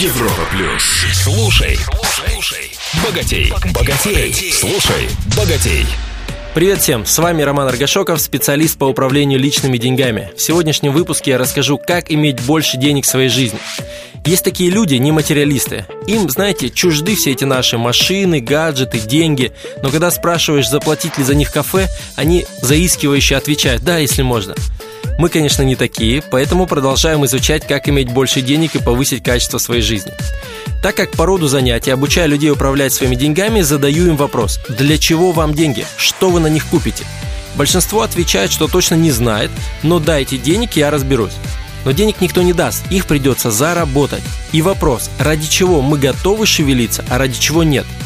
Европа плюс. Слушай, слушай, богатей, богатей, слушай, богатей. Привет всем, с вами Роман Аргашоков, специалист по управлению личными деньгами. В сегодняшнем выпуске я расскажу, как иметь больше денег в своей жизни. Есть такие люди, не материалисты. Им, знаете, чужды все эти наши машины, гаджеты, деньги. Но когда спрашиваешь, заплатить ли за них кафе, они заискивающе отвечают «да, если можно». Мы, конечно, не такие, поэтому продолжаем изучать, как иметь больше денег и повысить качество своей жизни. Так как по роду занятий обучая людей управлять своими деньгами, задаю им вопрос «Для чего вам деньги? Что вы на них купите?» Большинство отвечает, что точно не знает, но дайте денег, я разберусь. Но денег никто не даст, их придется заработать. И вопрос, ради чего мы готовы шевелиться, а ради чего нет –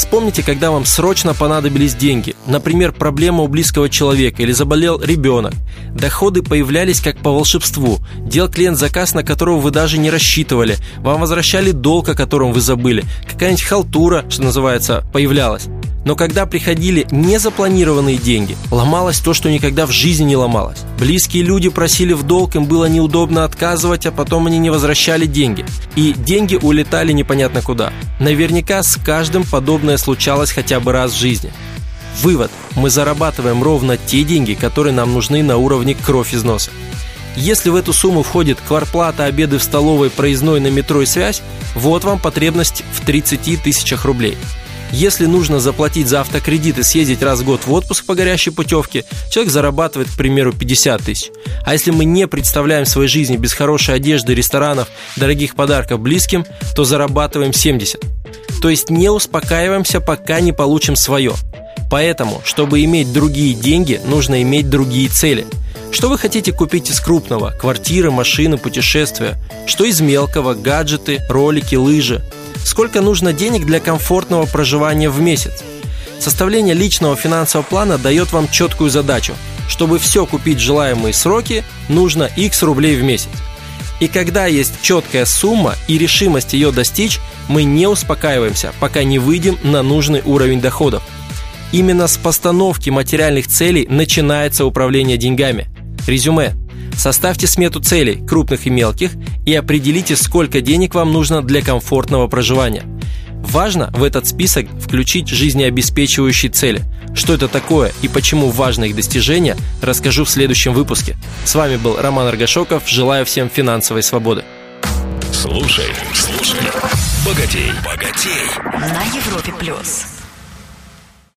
Вспомните, когда вам срочно понадобились деньги. Например, проблема у близкого человека или заболел ребенок. Доходы появлялись как по волшебству. Дел клиент заказ, на которого вы даже не рассчитывали. Вам возвращали долг, о котором вы забыли. Какая-нибудь халтура, что называется, появлялась. Но когда приходили незапланированные деньги, ломалось то, что никогда в жизни не ломалось. Близкие люди просили в долг, им было неудобно отказывать, а потом они не возвращали деньги. И деньги улетали непонятно куда. Наверняка с каждым подобное случалось хотя бы раз в жизни. Вывод. Мы зарабатываем ровно те деньги, которые нам нужны на уровне кровь из носа. Если в эту сумму входит кварплата, обеды в столовой, проездной на метро и связь, вот вам потребность в 30 тысячах рублей – если нужно заплатить за автокредит и съездить раз в год в отпуск по горящей путевке, человек зарабатывает, к примеру, 50 тысяч. А если мы не представляем своей жизни без хорошей одежды, ресторанов, дорогих подарков близким, то зарабатываем 70. То есть не успокаиваемся, пока не получим свое. Поэтому, чтобы иметь другие деньги, нужно иметь другие цели. Что вы хотите купить из крупного? Квартиры, машины, путешествия. Что из мелкого? Гаджеты, ролики, лыжи. Сколько нужно денег для комфортного проживания в месяц? Составление личного финансового плана дает вам четкую задачу. Чтобы все купить в желаемые сроки, нужно X рублей в месяц. И когда есть четкая сумма и решимость ее достичь, мы не успокаиваемся, пока не выйдем на нужный уровень доходов. Именно с постановки материальных целей начинается управление деньгами. Резюме. Составьте смету целей, крупных и мелких, и определите, сколько денег вам нужно для комфортного проживания. Важно в этот список включить жизнеобеспечивающие цели. Что это такое и почему важно их достижение, расскажу в следующем выпуске. С вами был Роман Аргашоков. Желаю всем финансовой свободы. Слушай, слушай, богатей, богатей. На Европе плюс.